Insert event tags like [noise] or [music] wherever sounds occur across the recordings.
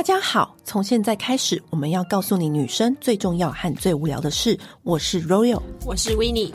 大家好，从现在开始，我们要告诉你女生最重要和最无聊的事。我是 Royal，我是 Winnie。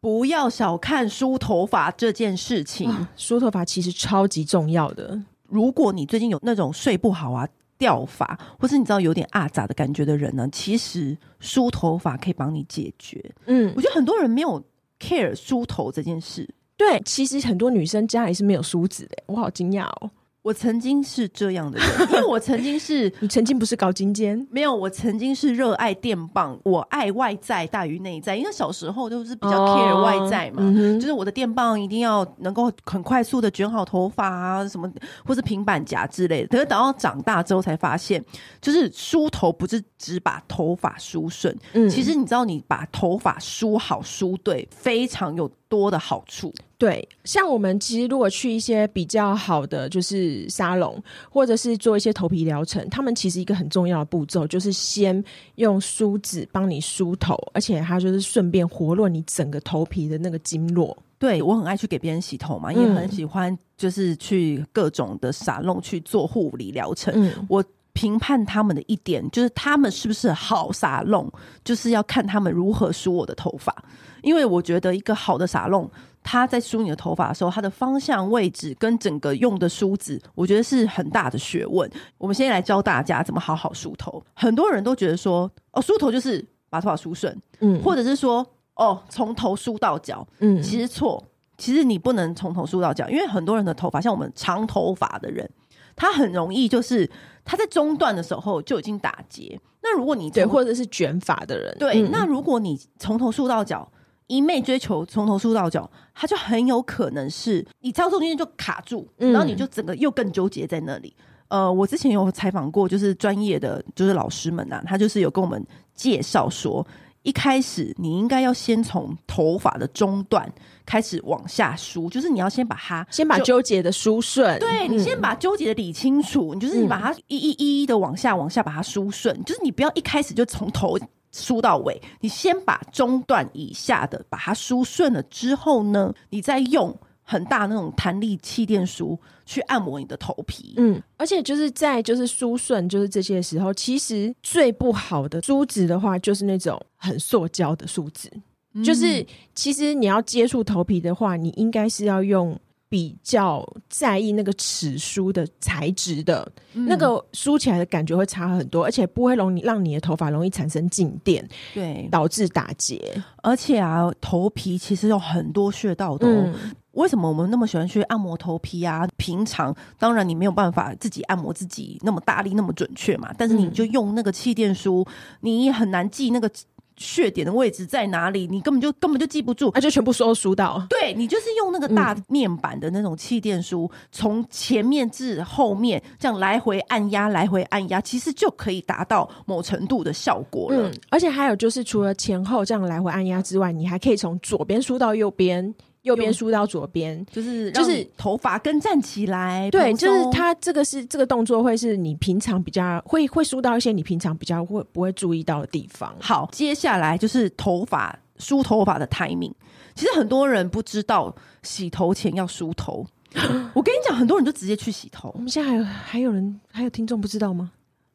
不要小看梳头发这件事情，梳头发其实超级重要的。如果你最近有那种睡不好啊、掉发，或是你知道有点阿杂的感觉的人呢，其实梳头发可以帮你解决。嗯，我觉得很多人没有 care 梳头这件事。对，其实很多女生家里是没有梳子的，我好惊讶哦。我曾经是这样的人，[laughs] 因为我曾经是 [laughs] 你曾经不是搞精尖，没有，我曾经是热爱电棒，我爱外在大于内在，因为小时候都是比较 care 外在嘛，哦嗯、就是我的电棒一定要能够很快速的卷好头发啊，什么或是平板夹之类的。可是等到长大之后才发现，就是梳头不是只把头发梳顺，嗯，其实你知道，你把头发梳好梳对，非常有多的好处。对，像我们其实如果去一些比较好的就是沙龙，或者是做一些头皮疗程，他们其实一个很重要的步骤就是先用梳子帮你梳头，而且它就是顺便活络你整个头皮的那个经络。对，我很爱去给别人洗头嘛，也很喜欢就是去各种的沙龙去做护理疗程。嗯，我评判他们的一点就是他们是不是好沙龙，就是要看他们如何梳我的头发，因为我觉得一个好的沙龙。他在梳你的头发的时候，它的方向位置跟整个用的梳子，我觉得是很大的学问。我们现在来教大家怎么好好梳头。很多人都觉得说，哦，梳头就是把头发梳顺，嗯，或者是说，哦，从头梳到脚，嗯，其实错，其实你不能从头梳到脚，因为很多人的头发，像我们长头发的人，他很容易就是他在中段的时候就已经打结。那如果你对，或者是卷发的人，对，嗯，那如果你从头梳到脚。一昧追求从头梳到脚，它就很有可能是你操作中间就卡住，然后你就整个又更纠结在那里。呃，我之前有采访过，就是专业的就是老师们啊，他就是有跟我们介绍说，一开始你应该要先从头发的中段开始往下梳，就是你要先把它先把纠结的梳顺，对，你先把纠结的理清楚，你就是你把它一一一一的往下往下把它梳顺，就是你不要一开始就从头。梳到尾，你先把中段以下的把它梳顺了之后呢，你再用很大那种弹力气垫梳去按摩你的头皮。嗯，而且就是在就是梳顺就是这些时候，其实最不好的梳子的话，就是那种很塑胶的梳子。嗯，就是其实你要接触头皮的话，你应该是要用。比较在意那个齿梳的材质的，嗯、那个梳起来的感觉会差很多，而且不会容易让你的头发容易产生静电，对，导致打结。而且啊，头皮其实有很多穴道的，哦。嗯、为什么我们那么喜欢去按摩头皮啊？平常当然你没有办法自己按摩自己那么大力那么准确嘛，但是你就用那个气垫梳，你很难记那个。穴点的位置在哪里？你根本就根本就记不住，那、啊、就全部收梳到。对，你就是用那个大面板的那种气垫梳，从、嗯、前面至后面这样来回按压，来回按压，其实就可以达到某程度的效果了。嗯，而且还有就是，除了前后这样来回按压之外，你还可以从左边梳到右边。右边梳到左边，就是就是头发跟站起来。对，就是它这个是这个动作会是你平常比较会会梳到一些你平常比较会不会注意到的地方。好，接下来就是头发梳头发的 timing。其实很多人不知道洗头前要梳头。[gasps] 我跟你讲，很多人就直接去洗头。我们现在还有还有人还有听众不知道吗？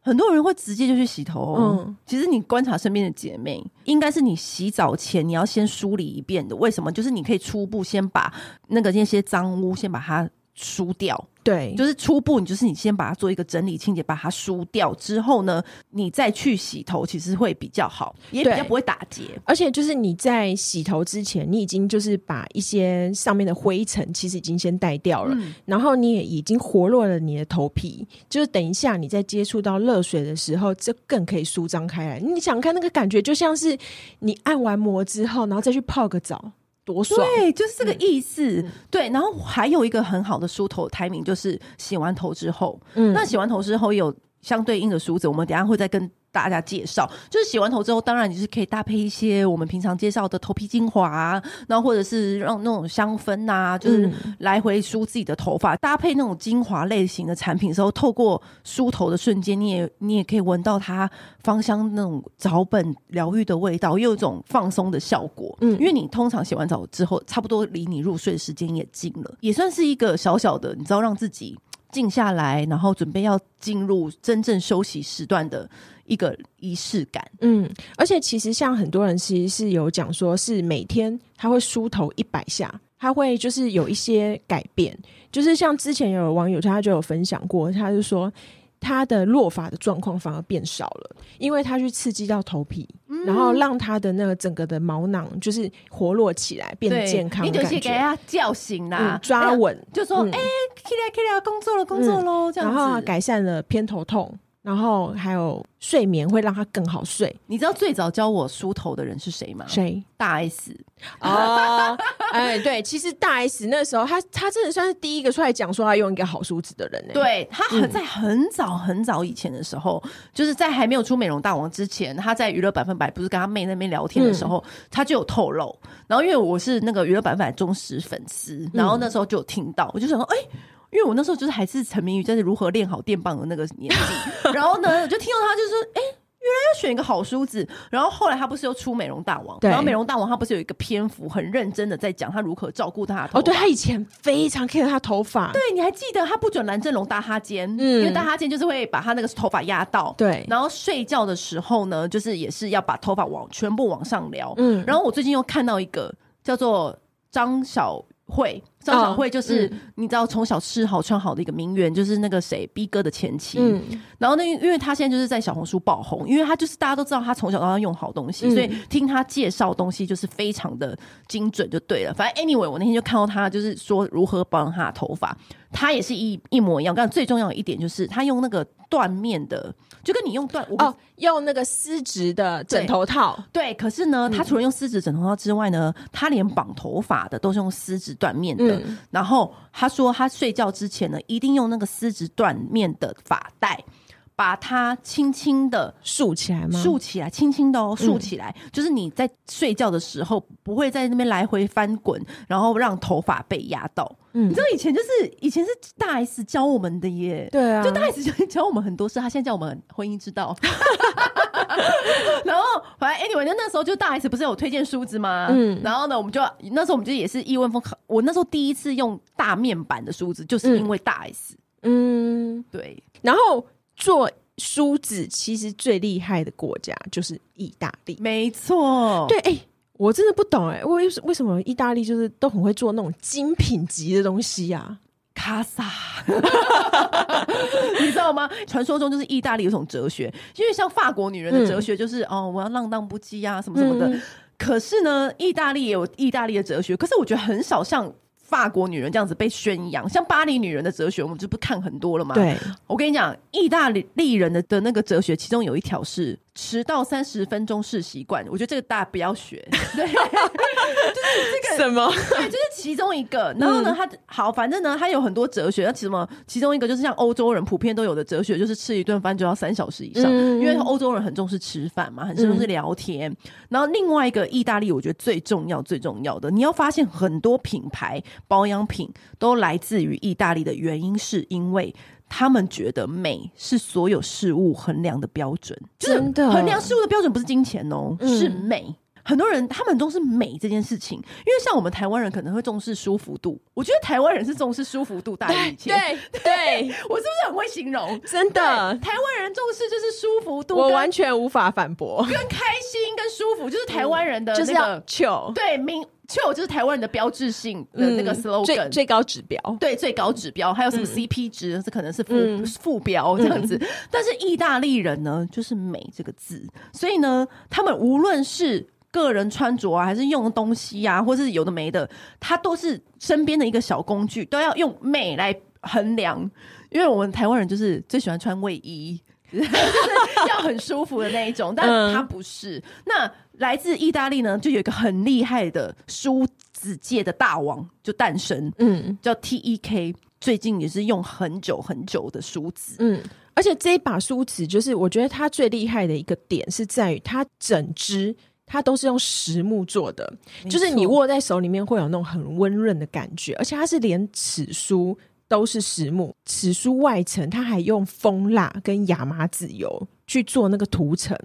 很多人会直接就去洗头。嗯，其实你观察身边的姐妹，应该是你洗澡前你要先梳理一遍的。为什么？就是你可以初步先把那个那些脏污先把它梳掉。对，就是初步，你就是你先把它做一个整理清洁，把它梳掉之后呢，你再去洗头，其实会比较好，也比较不会打结。而且就是你在洗头之前，你已经就是把一些上面的灰尘其实已经先带掉了，嗯、然后你也已经活络了你的头皮，就是等一下你在接触到热水的时候，这更可以舒张开来。你想看那个感觉，就像是你按完摩之后，然后再去泡个澡。多爽，对，就是这个意思。嗯、对，然后还有一个很好的梳头 timing，就是洗完头之后。嗯，那洗完头之后有相对应的梳子，我们等一下会再跟。大家介绍，就是洗完头之后，当然你是可以搭配一些我们平常介绍的头皮精华啊，然后或者是让那种香氛啊，就是来回梳自己的头发，嗯、搭配那种精华类型的产品的时候，透过梳头的瞬间，你也你也可以闻到它芳香那种草本疗愈的味道，又有一种放松的效果。嗯，因为你通常洗完澡之后，差不多离你入睡的时间也近了，也算是一个小小的，你知道，让自己静下来，然后准备要进入真正休息时段的。一个仪式感，嗯，而且其实像很多人其实是有讲说，是每天他会梳头一百下，他会就是有一些改变，就是像之前有网友他就有分享过，他就说他的落发的状况反而变少了，因为他去刺激到头皮，嗯、然后让他的那个整个的毛囊就是活络起来，变健康，你就是给他叫醒啦，嗯、抓稳，就说哎，起来起来，工作了工作喽，嗯、这样子，然后改善了偏头痛。然后还有睡眠会让他更好睡。你知道最早教我梳头的人是谁吗？谁？大 S。哦，哎，对，其实大 S 那时候他他真的算是第一个出来讲说他用一个好梳子的人呢。对，他很在很早很早以前的时候，嗯、就是在还没有出美容大王之前，他在娱乐百分百不是跟他妹那边聊天的时候，嗯、他就有透露。然后因为我是那个娱乐百分百忠实粉丝，然后那时候就有听到，我就想说，哎。因为我那时候就是还是沉迷于在如何练好电棒的那个年纪，[laughs] 然后呢，我就听到他就说：“哎、欸，原来要选一个好梳子。”然后后来他不是又出美容大王，然后美容大王他不是有一个篇幅很认真的在讲他如何照顾他的头发。哦，对，他以前非常 care 他头发。对，你还记得他不准蓝正龙搭哈肩，嗯，因为搭哈肩就是会把他那个头发压到。对，然后睡觉的时候呢，就是也是要把头发往全部往上撩。嗯，然后我最近又看到一个叫做张小。会张小慧就是、你知道从小吃好穿好的一个名媛，就是那个谁 B 哥的前妻。嗯、然后那因为他现在就是在小红书爆红，因为他就是大家都知道他从小到大用好东西，嗯、所以听他介绍东西就是非常的精准就对了。反正 anyway，我那天就看到他就是说如何保养他的头发，他也是一一模一样。但最重要的一点就是他用那个缎面的。就跟你用缎哦，用那个丝质的枕头套，对。可是呢，他除了用丝质枕头套之外呢，他连绑头发的都是用丝质缎面的。嗯、然后他说，他睡觉之前呢，一定用那个丝质缎面的发带。把它轻轻的竖起来吗？竖起来，轻轻的哦，竖起来，嗯、就是你在睡觉的时候不会在那边来回翻滚，然后让头发被压到。嗯，你知道以前就是以前是大 S 教我们的耶，对啊，就大 S 教教我们很多事，他现在教我们婚姻之道。[laughs] 然后反正 anyway，就那时候就大 S 不是有推荐梳子吗？嗯，然后呢，我们就那时候我们就也是亿万富翁。我那时候第一次用大面板的梳子，就是因为大 S。嗯，对，然后。做梳子其实最厉害的国家就是意大利，没错。对，哎、欸，我真的不懂哎、欸，为为什么意大利就是都很会做那种精品级的东西呀、啊？卡萨，[laughs] 你知道吗？传说中就是意大利有种哲学，因为像法国女人的哲学就是、嗯、哦，我要浪荡不羁啊，什么什么的。嗯、可是呢，意大利也有意大利的哲学，可是我觉得很少像。法国女人这样子被宣扬，像巴黎女人的哲学，我们就不看很多了嘛？对，我跟你讲，意大利人的的那个哲学，其中有一条是。迟到三十分钟是习惯，我觉得这个大家不要学。[laughs] 对，[laughs] 就是这个什么？对，就是其中一个。然后呢，他好，反正呢，他有很多哲学。那其什么？其中一个就是像欧洲人普遍都有的哲学，就是吃一顿饭就要三小时以上，嗯、因为欧洲人很重视吃饭嘛，很重视聊天。嗯、然后另外一个意大利，我觉得最重要、最重要的，你要发现很多品牌保养品都来自于意大利的原因，是因为。他们觉得美是所有事物衡量的标准，就是衡量事物的标准不是金钱哦，嗯、是美。很多人他们重视美这件事情，因为像我们台湾人可能会重视舒服度，我觉得台湾人是重视舒服度大于一切。对对，对 [laughs] 我是不是很会形容？真的，台湾人重视就是舒服度，我完全无法反驳。跟开心跟舒服就是台湾人的那个、嗯、就是要求，对明。就就是台湾人的标志性的那个 slogan，、嗯、最最高指标，对最高指标，还有什么 CP 值，这、嗯、可能是副、嗯、副标这样子。嗯、但是意大利人呢，就是美这个字，所以呢，他们无论是个人穿着啊，还是用东西啊，或是有的没的，他都是身边的一个小工具，都要用美来衡量。因为我们台湾人就是最喜欢穿卫衣。[laughs] 要很舒服的那一种，但他不是。嗯、那来自意大利呢，就有一个很厉害的梳子界的大王就诞生，嗯，叫 TEK，最近也是用很久很久的梳子，嗯，而且这一把梳子就是我觉得它最厉害的一个点是在于它整支它都是用实木做的，就是你握在手里面会有那种很温润的感觉，而且它是连齿梳都是实木，齿梳外层它还用蜂蜡跟亚麻籽油去做那个涂层，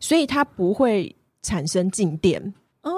所以它不会产生静电哦。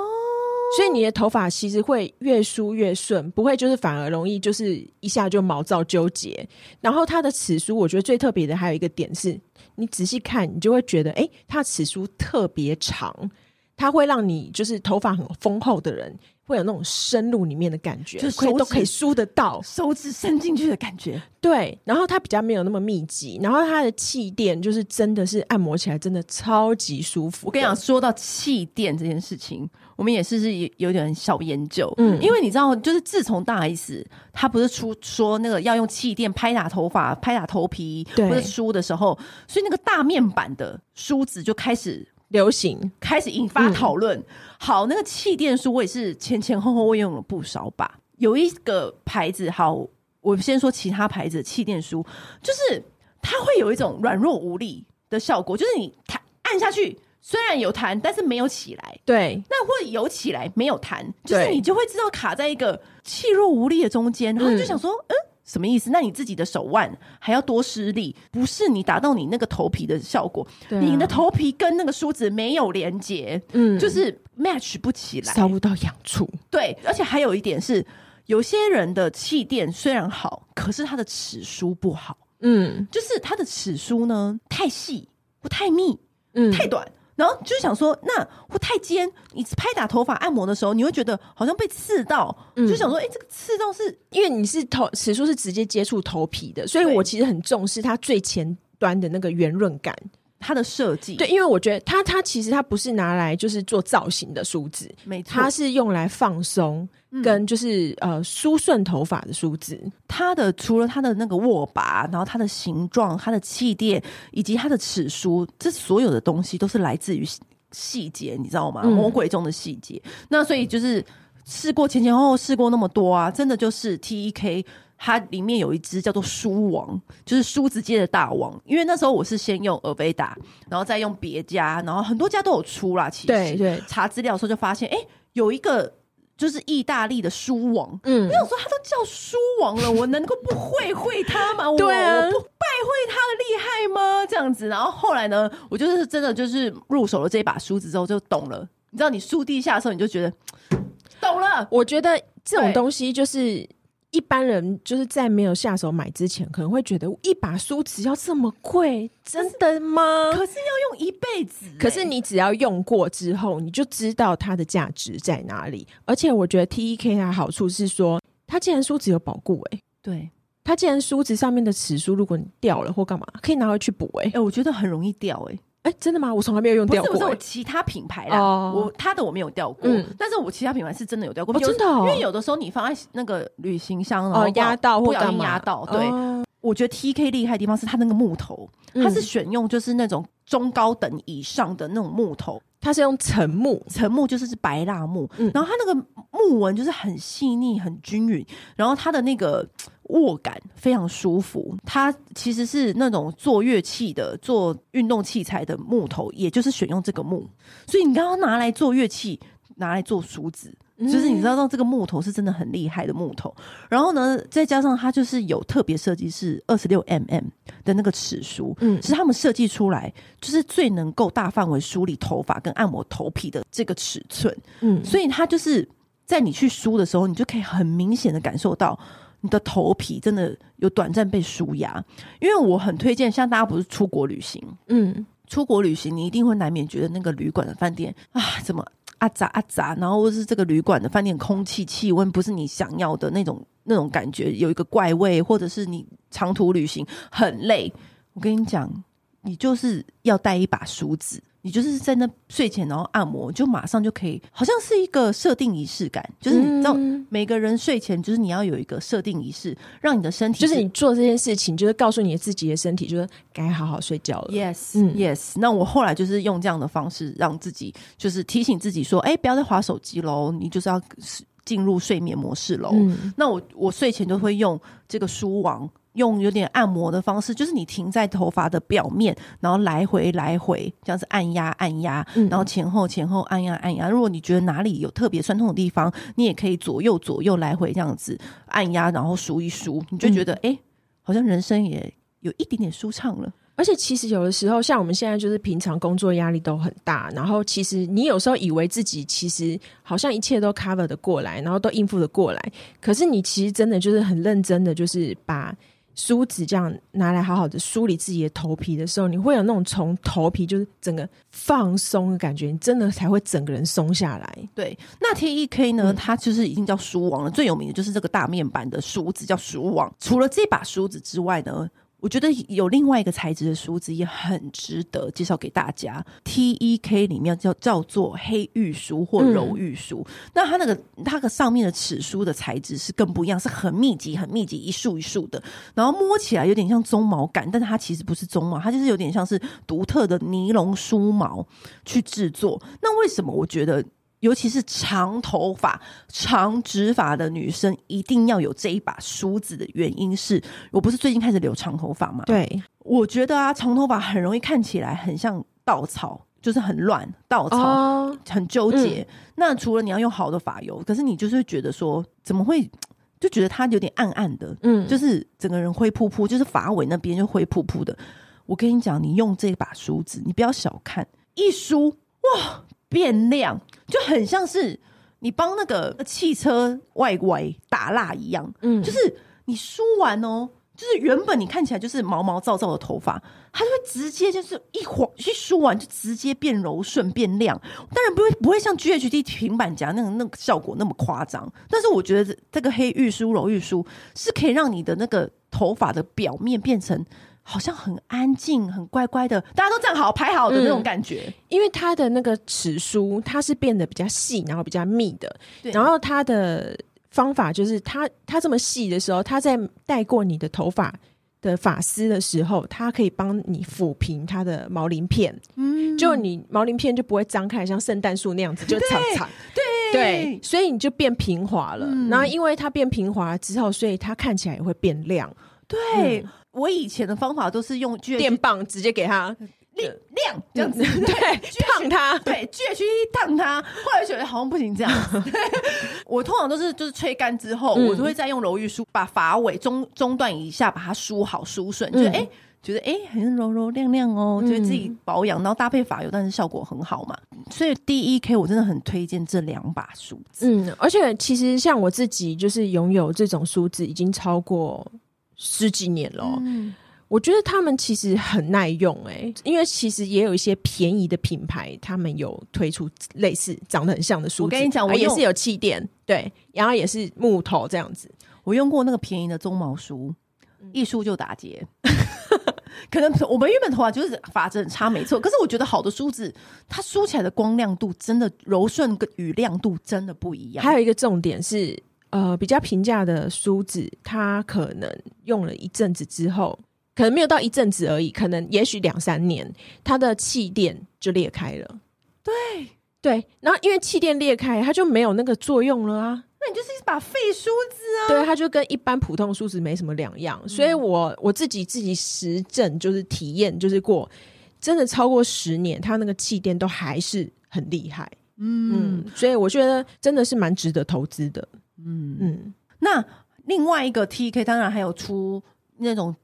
所以你的头发其实会越梳越顺，不会就是反而容易就是一下就毛躁纠结。然后它的齿梳，我觉得最特别的还有一个点是，你仔细看，你就会觉得，哎，它齿梳特别长，它会让你就是头发很丰厚的人。会有那种深入里面的感觉，就可以都可以梳得到，手指伸进去的感觉。对，然后它比较没有那么密集，然后它的气垫就是真的是按摩起来真的超级舒服。我跟你讲，说到气垫这件事情，我们也是是有点小研究，嗯，因为你知道，就是自从大 S 她不是出说那个要用气垫拍打头发、拍打头皮或者梳的时候，所以那个大面板的梳子就开始。流行开始引发讨论。嗯、好，那个气垫梳我也是前前后后我用了不少把。有一个牌子，好，我先说其他牌子的气垫梳，就是它会有一种软弱无力的效果，就是你弹按下去虽然有弹，但是没有起来。对，那会有起来没有弹，就是你就会知道卡在一个气弱无力的中间，然后就想说，嗯。嗯什么意思？那你自己的手腕还要多施力，不是你达到你那个头皮的效果。啊、你的头皮跟那个梳子没有连接，嗯，就是 match 不起来，搔不到痒处。对，而且还有一点是，有些人的气垫虽然好，可是他的齿梳不好。嗯，就是他的齿梳呢太细或太密，嗯，太短。然后就想说，那会太尖，你拍打头发按摩的时候，你会觉得好像被刺到，嗯、就想说，哎、欸，这个刺到是因为你是头齿梳是直接接触头皮的，所以我其实很重视它最前端的那个圆润感。它的设计。对，因为我觉得它它其实它不是拿来就是做造型的梳子，没错，它是用来放松跟就是、嗯、呃梳顺头发的梳子。它的除了它的那个握把，然后它的形状、它的气垫以及它的齿梳，这所有的东西都是来自于细节，你知道吗？嗯、魔鬼中的细节。那所以就是试过前前后后试过那么多啊，真的就是 TEK。它里面有一只叫做梳王，就是梳子界的大王。因为那时候我是先用 Aveda，然后再用别家，然后很多家都有出啦。其实，对对，查资料的时候就发现，哎、欸，有一个就是意大利的书王。嗯，我有说他都叫书王了，我能够不会会他吗？[laughs] 对啊，我，我不拜会他的厉害吗？这样子，然后后来呢，我就是真的就是入手了这一把梳子之后就懂了。你知道，你梳地下的时候，你就觉得懂了。我觉得这种东西就是。一般人就是在没有下手买之前，可能会觉得一把梳子要这么贵，真的吗？可是要用一辈子。可是你只要用过之后，你就知道它的价值在哪里。而且我觉得 TEK 它好处是说，它既然梳子有保固，哎，对，它既然梳子上面的齿梳如果你掉了或干嘛，可以拿回去补，哎，哎，我觉得很容易掉，哎。哎，真的吗？我从来没有用掉过。不是，我其他品牌啦，我他的我没有掉过，但是我其他品牌是真的有掉过。真的，因为有的时候你放在那个旅行箱，然后压到或不小心压到。对，我觉得 TK 厉害的地方是它那个木头，它是选用就是那种中高等以上的那种木头，它是用沉木，沉木就是是白蜡木，然后它那个木纹就是很细腻、很均匀，然后它的那个。握感非常舒服，它其实是那种做乐器的、做运动器材的木头，也就是选用这个木。所以你刚刚拿来做乐器，拿来做梳子，就是你知道这个木头是真的很厉害的木头。然后呢，再加上它就是有特别设计，是二十六 mm 的那个齿梳，嗯，是他们设计出来就是最能够大范围梳理头发跟按摩头皮的这个尺寸，嗯，所以它就是在你去梳的时候，你就可以很明显的感受到。你的头皮真的有短暂被舒压，因为我很推荐，像大家不是出国旅行，嗯，出国旅行你一定会难免觉得那个旅馆的饭店啊，怎么啊杂啊杂，然后或是这个旅馆的饭店空气气温不是你想要的那种那种感觉，有一个怪味，或者是你长途旅行很累，我跟你讲，你就是要带一把梳子。你就是在那睡前然后按摩，就马上就可以，好像是一个设定仪式感，就是你知道，每个人睡前就是你要有一个设定仪式，让你的身体是就是你做这件事情，就是告诉你自己的身体，就是该好好睡觉了。Yes，嗯，Yes。那我后来就是用这样的方式，让自己就是提醒自己说，哎，不要再划手机喽，你就是要进入睡眠模式喽。嗯，那我我睡前都会用这个书网。用有点按摩的方式，就是你停在头发的表面，然后来回来回这样子按压按压，然后前后前后按压按压。如果你觉得哪里有特别酸痛的地方，你也可以左右左右来回这样子按压，然后梳一梳，你就觉得哎、嗯欸，好像人生也有一点点舒畅了。而且其实有的时候，像我们现在就是平常工作压力都很大，然后其实你有时候以为自己其实好像一切都 cover 的过来，然后都应付的过来，可是你其实真的就是很认真的，就是把。梳子这样拿来好好的梳理自己的头皮的时候，你会有那种从头皮就是整个放松的感觉，你真的才会整个人松下来。对，那 T E K 呢？嗯、它就是已经叫梳王了，最有名的就是这个大面板的梳子叫梳王。除了这把梳子之外呢？我觉得有另外一个材质的梳子也很值得介绍给大家。，T E K 里面叫叫做黑玉梳或柔玉梳，嗯、那它那个它的上面的齿梳的材质是更不一样，是很密集、很密集，一束一束的，然后摸起来有点像鬃毛感，但是它其实不是鬃毛，它就是有点像是独特的尼龙梳毛去制作。那为什么我觉得？尤其是长头发、长直发的女生，一定要有这一把梳子的原因是，我不是最近开始留长头发吗？对，我觉得啊，长头发很容易看起来很像稻草，就是很乱，稻草、哦、很纠结。嗯、那除了你要用好的发油，可是你就是会觉得说，怎么会就觉得它有点暗暗的，嗯，就是整个人灰扑扑，就是发尾那边就灰扑扑的。我跟你讲，你用这把梳子，你不要小看，一梳哇。变亮，就很像是你帮那个汽车外围打蜡一样，嗯，就是你梳完哦，就是原本你看起来就是毛毛躁躁的头发，它就会直接就是一晃一梳完就直接变柔顺变亮。当然不会不会像 GHD 平板夹那个那个效果那么夸张，但是我觉得这个黑玉梳柔玉梳是可以让你的那个头发的表面变成。好像很安静、很乖乖的，大家都站好排好的那种感觉。嗯、因为它的那个齿梳，它是变得比较细，然后比较密的。对然后它的方法就是它，它它这么细的时候，它在带过你的头发的发丝的时候，它可以帮你抚平它的毛鳞片。嗯，就你毛鳞片就不会张开，像圣诞树那样子就长长。对对，对，所以你就变平滑了。嗯、然后因为它变平滑之后，所以它看起来也会变亮。对。嗯我以前的方法都是用电棒直接给它亮亮这样子，嗯、[laughs] 对，烫它，[laughs] 对，GHD 烫它。后来觉得好像不行这样子，[laughs] 我通常都是就是吹干之后，嗯、我就会再用柔玉梳把发尾中中段以下把它梳好梳顺，就是哎、欸、觉得哎、欸、很柔柔亮亮哦，觉得自己保养，然后搭配发油，但是效果很好嘛。所以第一 K 我真的很推荐这两把梳子，嗯，而且其实像我自己就是拥有这种梳子已经超过。十几年了，嗯、我觉得他们其实很耐用哎、欸，因为其实也有一些便宜的品牌，他们有推出类似长得很像的梳子。我跟你讲，我也是有气垫，对，然后也是木头这样子。我用过那个便宜的鬃毛梳，一梳就打结。[laughs] 可能我们原本头发就是发质很差，没错。可是我觉得好的梳子，它梳起来的光亮度真的柔顺跟与亮度真的不一样。还有一个重点是。呃，比较平价的梳子，它可能用了一阵子之后，可能没有到一阵子而已，可能也许两三年，它的气垫就裂开了。对对，然后因为气垫裂开，它就没有那个作用了啊。那你就是一把废梳子啊。对，它就跟一般普通梳子没什么两样。嗯、所以我我自己自己实证就是体验，就是过真的超过十年，它那个气垫都还是很厉害。嗯，嗯，所以我觉得真的是蛮值得投资的。嗯嗯，那另外一个 T1K 当然还有出那种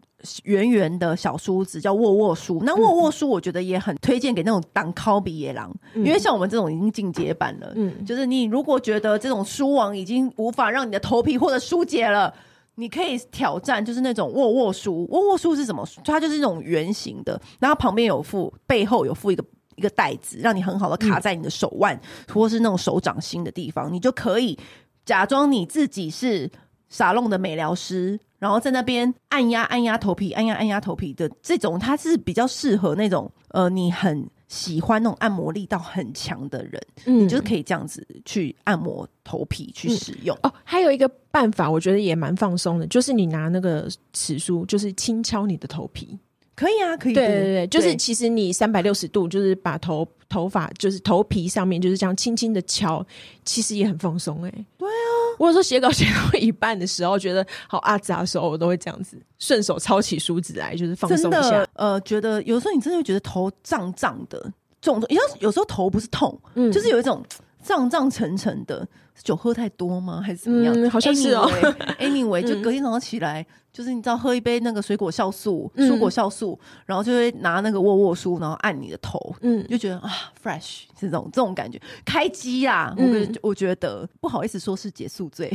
圆圆的小梳子，叫握握梳。那握握梳我觉得也很推荐给那种当靠比野狼，嗯、因为像我们这种已经进阶版了。嗯，就是你如果觉得这种梳网已经无法让你的头皮或者疏解了，你可以挑战，就是那种握握梳。握握梳是什么？它就是那种圆形的，然后旁边有附，背后有附一个一个袋子，让你很好的卡在你的手腕、嗯、或是那种手掌心的地方，你就可以。假装你自己是沙龙的美疗师，然后在那边按压按压头皮，按压按压头皮的这种，它是比较适合那种呃，你很喜欢那种按摩力道很强的人，嗯，你就是可以这样子去按摩头皮去使用。嗯、哦，还有一个办法，我觉得也蛮放松的，就是你拿那个尺梳，就是轻敲你的头皮。可以啊，可以。对对对，就是其实你三百六十度，就是把头头发，就是头皮上面就是这样轻轻的敲，其实也很放松哎、欸。对啊，我有时候写稿写到一半的时候，觉得好阿杂的时候，我都会这样子顺手抄起梳子来，就是放松一下。呃，觉得有时候你真的会觉得头胀胀的，重重。有有时候头不是痛，嗯，就是有一种胀胀沉沉的。酒喝太多吗？还是怎么样？嗯、好像是哦。Anyway，[laughs] 就隔天早上起来，嗯、就是你知道喝一杯那个水果酵素、蔬、嗯、果酵素，然后就会拿那个握握梳，然后按你的头，嗯，就觉得啊，fresh 这种这种感觉，开机啊！我我觉得不好意思说是解宿醉，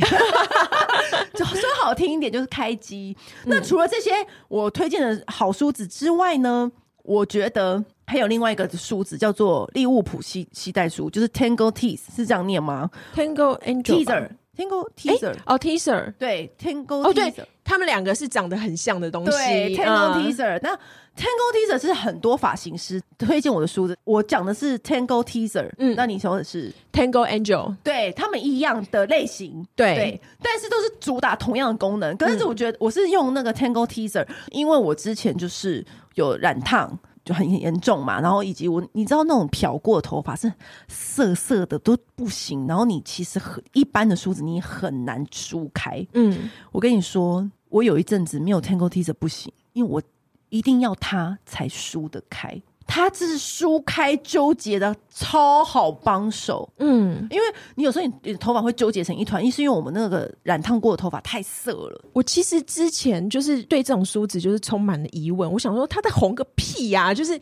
[laughs] 就说好听一点就是开机。嗯、那除了这些我推荐的好梳子之外呢，我觉得。还有另外一个梳子叫做利物浦系系带梳，就是 Tangle Teezer 是这样念吗？Tangle Angel Teaser，Tangle teaser 哦，teaser 对，Tangle，哦，对，他们两个是长得很像的东西。对，Tangle teaser，那 Tangle teaser 是很多发型师推荐我的梳子。我讲的是 Tangle teaser，嗯，那你说的是 Tangle Angel，对，他们一样的类型，对，对，但是都是主打同样的功能。可是我觉得我是用那个 Tangle teaser，因为我之前就是有染烫。就很严重嘛，然后以及我，你知道那种漂过的头发是涩涩的都不行，然后你其实很一般的梳子你很难梳开。嗯，我跟你说，我有一阵子没有 Tangle Teaser 不行，因为我一定要它才梳得开。它这是梳开纠结的超好帮手，嗯，因为你有时候你，你头发会纠结成一团，一是因为我们那个染烫过的头发太涩了。我其实之前就是对这种梳子就是充满了疑问，我想说它在红个屁呀，啊，就是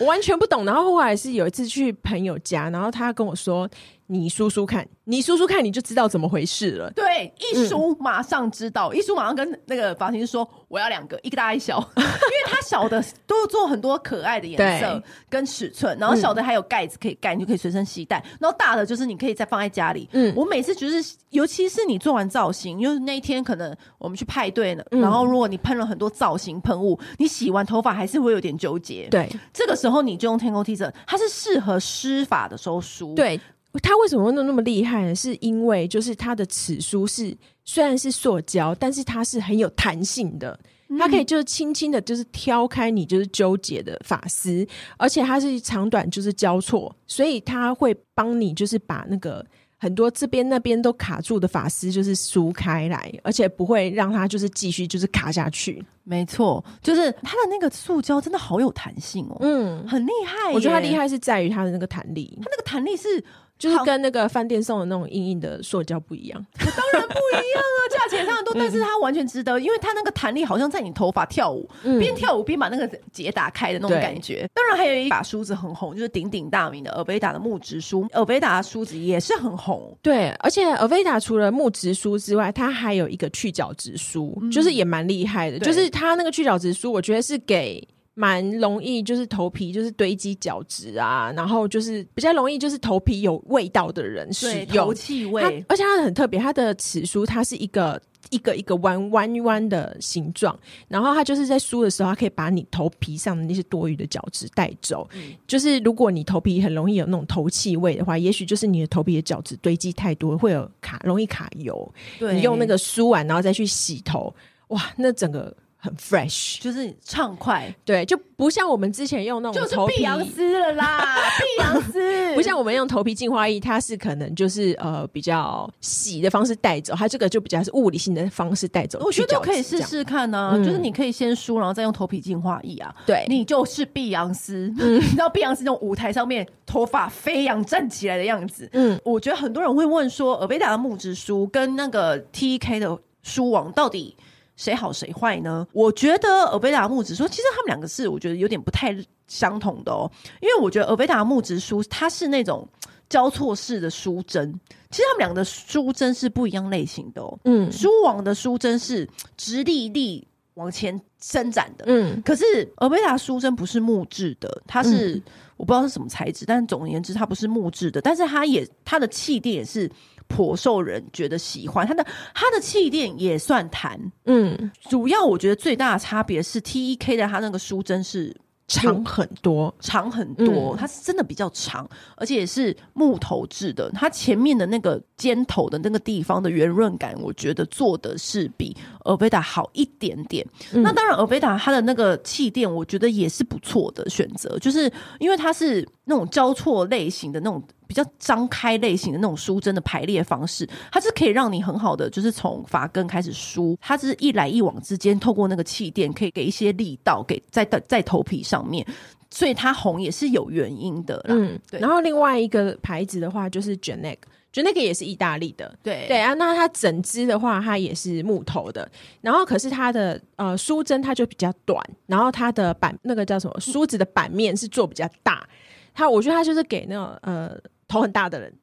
我完全不懂。然后后来是有一次去朋友家，然后他跟我说。你梳梳看，你梳梳看，你就知道怎么回事了。对，一梳马上知道，嗯、一梳马上跟那个发型师说，我要两个，一个大一小，[laughs] 因为他小的都做很多可爱的颜色跟尺寸，然后小的还有盖子可以盖，你就可以随身携带。然后大的就是你可以再放在家里。嗯，我每次就是，尤其是你做完造型，因为那一天可能我们去派对呢，嗯、然后如果你喷了很多造型喷雾，你洗完头发还是会有点纠结。对，这个时候你就用 Tangle Teezer，它是适合施法的时候梳。对。它为什么会那么厉害呢？是因为就是它的齿梳是虽然是塑胶，但是它是很有弹性的，它可以就是轻轻的，就是挑开你就是纠结的发丝，而且它是长短就是交错，所以它会帮你就是把那个很多这边那边都卡住的发丝就是梳开来，而且不会让它就是继续就是卡下去。没错，就是它的那个塑胶真的好有弹性哦，嗯，很厉害。我觉得它厉害是在于它的那个弹力，它那个弹力是。就是跟那个饭店送的那种硬硬的塑胶不一样，当然不一样啊，价钱差很多，但是它完全值得，因为它那个弹力好像在你头发跳舞，边、嗯、跳舞边把那个结打开的那种感觉。当然还有一把梳子很红，就是鼎鼎大名的尔维达的木质梳，尔维达的梳子也是很红。对，而且尔维达除了木质梳之外，它还有一个去角质梳，嗯、就是也蛮厉害的，就是它那个去角质梳，我觉得是给。蛮容易，就是头皮就是堆积角质啊，然后就是比较容易就是头皮有味道的人使用头气味，而且它很特别，它的齿梳它是一个一个一个弯弯弯的形状，然后它就是在梳的时候，它可以把你头皮上的那些多余的角质带走。嗯、就是如果你头皮很容易有那种头气味的话，也许就是你的头皮的角质堆积太多，会有卡容易卡油。对你用那个梳完，然后再去洗头，哇，那整个。很 fresh，就是畅快，对，就不像我们之前用那种就是碧昂斯了啦，[laughs] 碧昂斯，不像我们用头皮净化液，它是可能就是呃比较洗的方式带走，它这个就比较是物理性的方式带走。我觉得都可以试试看呢、啊，嗯、就是你可以先梳，然后再用头皮净化液啊，对，你就是碧昂斯，嗯、[laughs] 你知道碧昂斯那种舞台上面头发飞扬站起来的样子，嗯，我觉得很多人会问说，尔贝达的木质梳跟那个 TEK 的梳网到底谁好谁坏呢？我觉得尔贝达木质梳其实他们两个是我觉得有点不太相同的哦，因为我觉得尔贝达木质书它是那种交错式的书针，其实他们两个的梳针是不一样类型的哦。嗯，书网的书针是直立立往前伸展的，嗯，可是尔贝达书针不是木质的，它是、嗯、我不知道是什么材质，但总而言之它不是木质的，但是它也它的气垫也是。颇受人觉得喜欢，它的它的气垫也算弹，嗯，主要我觉得最大的差别是 T E K 的它那个书针是长很多，长很多，嗯、它是真的比较长，而且也是木头制的。它前面的那个尖头的那个地方的圆润感，我觉得做的是比 Aveda 好一点点。嗯、那当然，Aveda 它的那个气垫，我觉得也是不错的选择，就是因为它是那种交错类型的那种比较张开类型的那种梳针的排列方式，它是可以让你很好的就是从发根开始梳，它是一来一往之间，透过那个气垫可以给一些力道给在在在头皮上面，所以它红也是有原因的啦。嗯，对。然后另外一个牌子的话就是 Geneck，Geneck 也是意大利的。对对啊，那它整支的话它也是木头的，然后可是它的呃梳针它就比较短，然后它的版那个叫什么梳子的版面是做比较大。它我觉得它就是给那种呃头很大的人，[laughs] [laughs]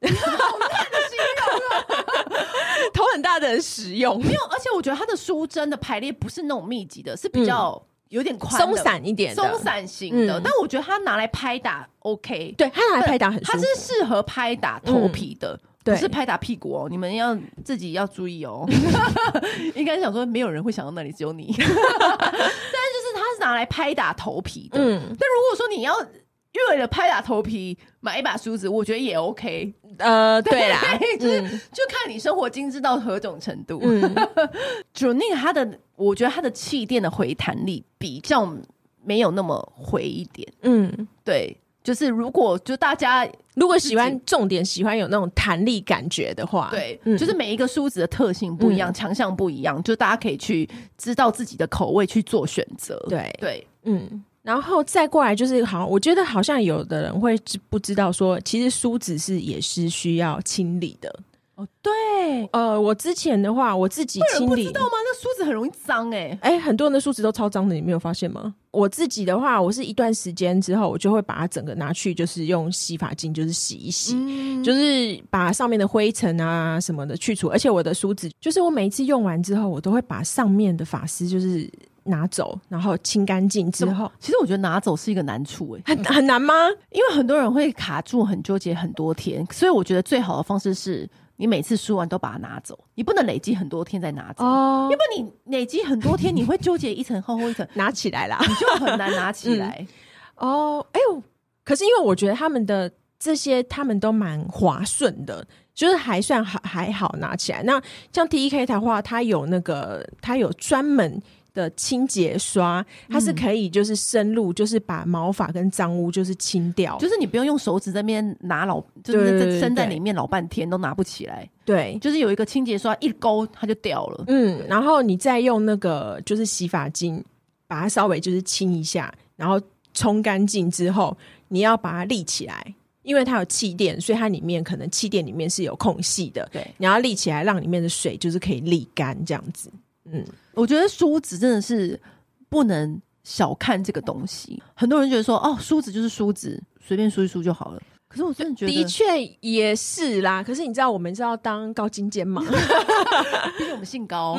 头很大的人使用。没有，而且我觉得它的梳针的排列不是那种密集的，是比较。有点宽松散一点，松散型的，嗯、但我觉得它拿来拍打 OK，对，它拿来拍打很，它是适合拍打头皮的，嗯、不是拍打屁股哦。你们要自己要注意哦。[laughs] 应该想说，没有人会想到那里，只有你。但是就是它是拿来拍打头皮的，嗯。但如果说你要。为了拍打头皮买一把梳子，我觉得也 OK。呃，[laughs] 对啦，就是就看你生活精致到何种程度。嗯，[laughs] Jonique 它的，我觉得它的气垫的回弹力比较没有那么回一点。嗯，对，就是如果就大家如果喜欢重点喜欢有那种弹力感觉的话，对，嗯、就是每一个梳子的特性不一样，强项、嗯、不一样，就大家可以去知道自己的口味去做选择。对对，对嗯。然后再过来就是好，我觉得好像有的人会知不知道说，其实梳子是也是需要清理的哦。对，呃，我之前的话我自己清理，不知道吗？那梳子很容易脏哎哎，很多人的梳子都超脏的，你没有发现吗？我自己的话，我是一段时间之后，我就会把它整个拿去，就是用洗发精就是洗一洗，嗯、就是把上面的灰尘啊什么的去除。而且我的梳子，就是我每一次用完之后，我都会把上面的发丝就是。拿走，然后清干净之后，其实我觉得拿走是一个难处诶、欸，很很难吗？因为很多人会卡住，很纠结很多天，所以我觉得最好的方式是你每次梳完都把它拿走，你不能累积很多天再拿走。哦，因为你累积很多天，你会纠结一层厚厚一层，[laughs] 拿起来啦，你就很难拿起来、[laughs] 嗯、哦。哎呦，可是因为我觉得他们的这些他们都蛮滑顺的，就是还算好还好拿起来。那像 TK 的话，它有那个它有专门。的清洁刷，它是可以就是深入，就是把毛发跟脏污就是清掉，就是你不用用手指在那边拿老，就是伸在里面老半天都拿不起来。对，就是有一个清洁刷一勾它就掉了。嗯，然后你再用那个就是洗发精把它稍微就是清一下，然后冲干净之后，你要把它立起来，因为它有气垫，所以它里面可能气垫里面是有空隙的。对，你要立起来，让里面的水就是可以沥干这样子。嗯，我觉得梳子真的是不能小看这个东西。很多人觉得说，哦，梳子就是梳子，随便梳一梳就好了。可是我真的觉得，的确也是啦。可是你知道，我们是要当高精尖嘛？[laughs] 毕竟我们姓高，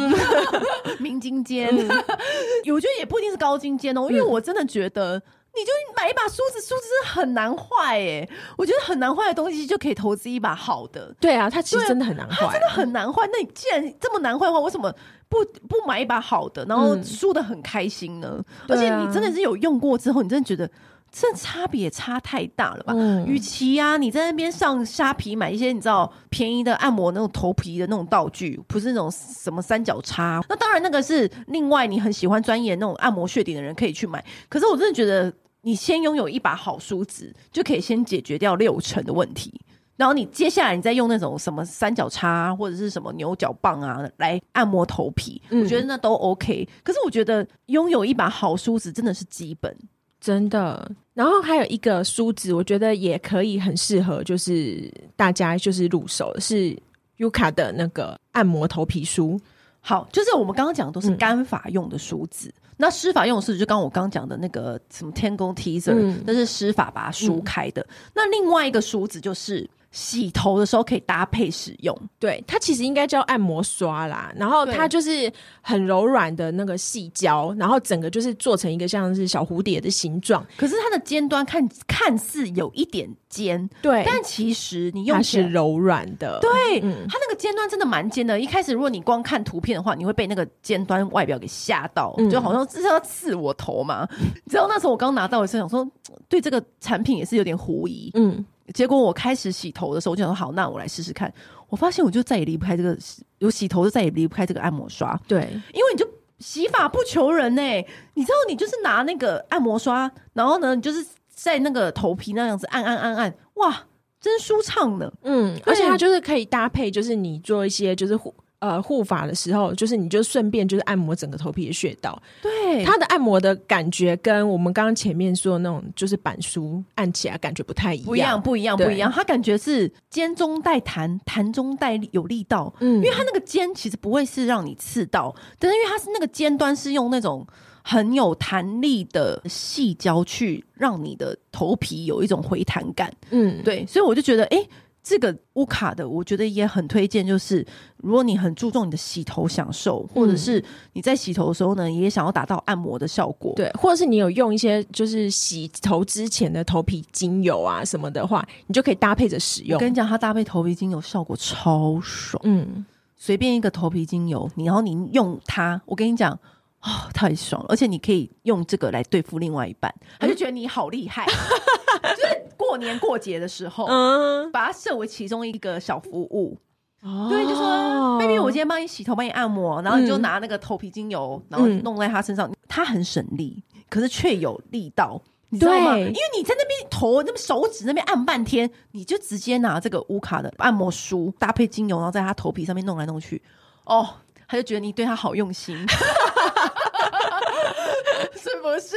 [laughs] 明精尖。我觉得也不一定是高精尖哦，因为我真的觉得。你就买一把梳子，梳子是很难坏哎，我觉得很难坏的东西就可以投资一把好的。对啊，它其实真的很难坏，它真的很难坏。那你既然这么难坏的话，为什么不不买一把好的，然后梳的很开心呢？嗯、而且你真的是有用过之后，你真的觉得。这差别差太大了吧？嗯，与其啊，你在那边上虾皮买一些你知道便宜的按摩那种头皮的那种道具，不是那种什么三角叉，那当然那个是另外你很喜欢专业那种按摩穴点的人可以去买。可是我真的觉得，你先拥有一把好梳子，就可以先解决掉六成的问题。然后你接下来你再用那种什么三角叉或者是什么牛角棒啊来按摩头皮，嗯，我觉得那都 OK。可是我觉得拥有一把好梳子真的是基本。真的，然后还有一个梳子，我觉得也可以很适合，就是大家就是入手是 Yuka 的那个按摩头皮梳。好，就是我们刚刚讲的都是干发用的梳子，嗯、那湿发用的梳子就刚刚我刚刚讲的那个什么天宫 Teaser，那是湿发把它梳开的。嗯、那另外一个梳子就是洗头的时候可以搭配使用。对，它其实应该叫按摩刷啦，然后它就是很柔软的那个细胶，然后整个就是做成一个像是小蝴蝶的形状。可是它的尖端看看似有一点尖，对，但其实你用它是柔软的。对，嗯、它那个尖端真的蛮尖的。一开始如果你光看图片的话，你会被那个尖端外表给吓到，嗯、就好像这是要刺我头嘛。你知道那时候我刚拿到的时候，想说对这个产品也是有点狐疑。嗯。结果我开始洗头的时候，我就想说好，那我来试试看。我发现我就再也离不开这个，有洗头就再也离不开这个按摩刷。对，因为你就洗发不求人呢、欸，你知道，你就是拿那个按摩刷，然后呢，你就是在那个头皮那样子按按按按，哇，真舒畅呢。嗯，而且它就是可以搭配，就是你做一些就是护。呃，护发的时候，就是你就顺便就是按摩整个头皮的穴道。对，它的按摩的感觉跟我们刚刚前面说的那种就是板书按起来感觉不太一样，不一样，不一样，不一样。它感觉是肩中带弹，弹中带有力道。嗯，因为它那个肩其实不会是让你刺到，但是因为它是那个尖端是用那种很有弹力的细胶去让你的头皮有一种回弹感。嗯，对，所以我就觉得，哎、欸。这个乌卡的，我觉得也很推荐。就是如果你很注重你的洗头享受，或者是你在洗头的时候呢，也想要达到按摩的效果，对，或者是你有用一些就是洗头之前的头皮精油啊什么的话，你就可以搭配着使用。我跟你讲，它搭配头皮精油效果超爽。嗯，随便一个头皮精油，你然后你用它，我跟你讲。哦，太爽了！而且你可以用这个来对付另外一半，他就觉得你好厉害。[laughs] 就是过年过节的时候，嗯，把它设为其中一个小服务。哦，对，就说 baby，我今天帮你洗头，帮你按摩，然后你就拿那个头皮精油，然后弄在他身上。他很省力，可是却有力道，你知道吗？因为你在那边头那边手指那边按半天，你就直接拿这个乌卡的按摩梳搭配精油，然后在他头皮上面弄来弄去。哦。他就觉得你对他好用心，是 [laughs] 不是？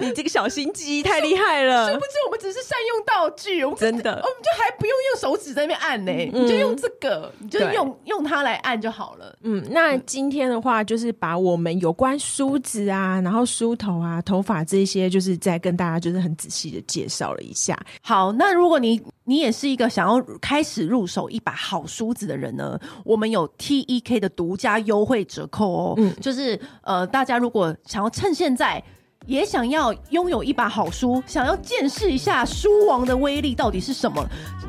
你这个小心机太厉害了！殊不知？我们只是善用道具，我们真的，我们就还不用用手指在那边按呢、欸，嗯、你就用这个，你就用用它来按就好了。嗯，那今天的话，就是把我们有关梳子啊，然后梳头啊、头发这些，就是再跟大家就是很仔细的介绍了一下。好，那如果你你也是一个想要开始入手一把好梳子的人呢，我们有 TEK 的独家优。优惠折扣哦，嗯，就是呃，大家如果想要趁现在也想要拥有一把好书，想要见识一下书王的威力到底是什么，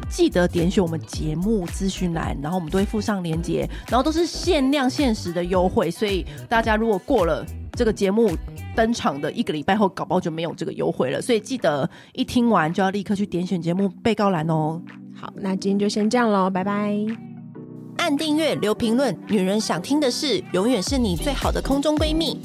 记得点选我们节目资讯栏，然后我们都会附上链接，然后都是限量限时的优惠，所以大家如果过了这个节目登场的一个礼拜后，搞不好就没有这个优惠了，所以记得一听完就要立刻去点选节目备告栏哦。好，那今天就先这样喽，拜拜。按订阅，留评论，女人想听的事，永远是你最好的空中闺蜜。